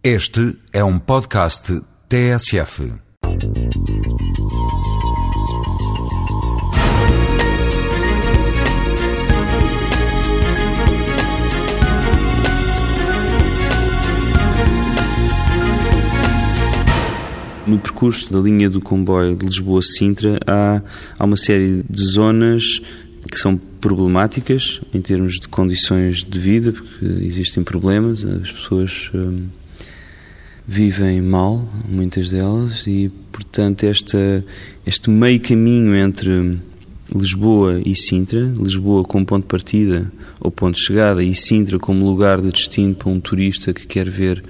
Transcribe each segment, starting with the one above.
Este é um podcast TSF. No percurso da linha do comboio de Lisboa-Sintra há, há uma série de zonas que são problemáticas em termos de condições de vida, porque existem problemas, as pessoas hum, vivem mal, muitas delas, e portanto esta, este meio caminho entre Lisboa e Sintra, Lisboa como ponto de partida ou ponto de chegada e Sintra como lugar de destino para um turista que quer ver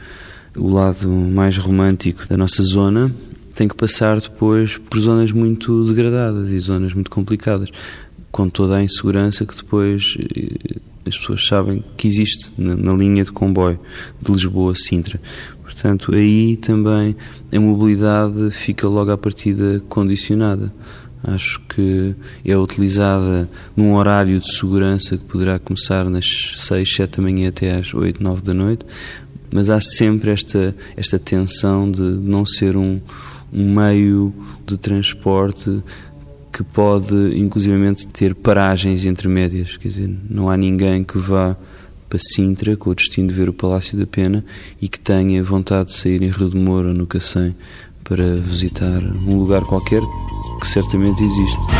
o lado mais romântico da nossa zona, tem que passar depois por zonas muito degradadas e zonas muito complicadas com toda a insegurança que depois eh, as pessoas sabem que existe na, na linha de comboio de Lisboa a Sintra. Portanto, aí também a mobilidade fica logo à partida condicionada. Acho que é utilizada num horário de segurança que poderá começar nas 6, 7 da manhã até às 8, 9 da noite, mas há sempre esta, esta tensão de não ser um, um meio de transporte que pode inclusivamente ter paragens intermédias, quer dizer, não há ninguém que vá para Sintra com o destino de ver o Palácio da Pena e que tenha vontade de sair em Rio de Moura, no Cacém, para visitar um lugar qualquer que certamente existe.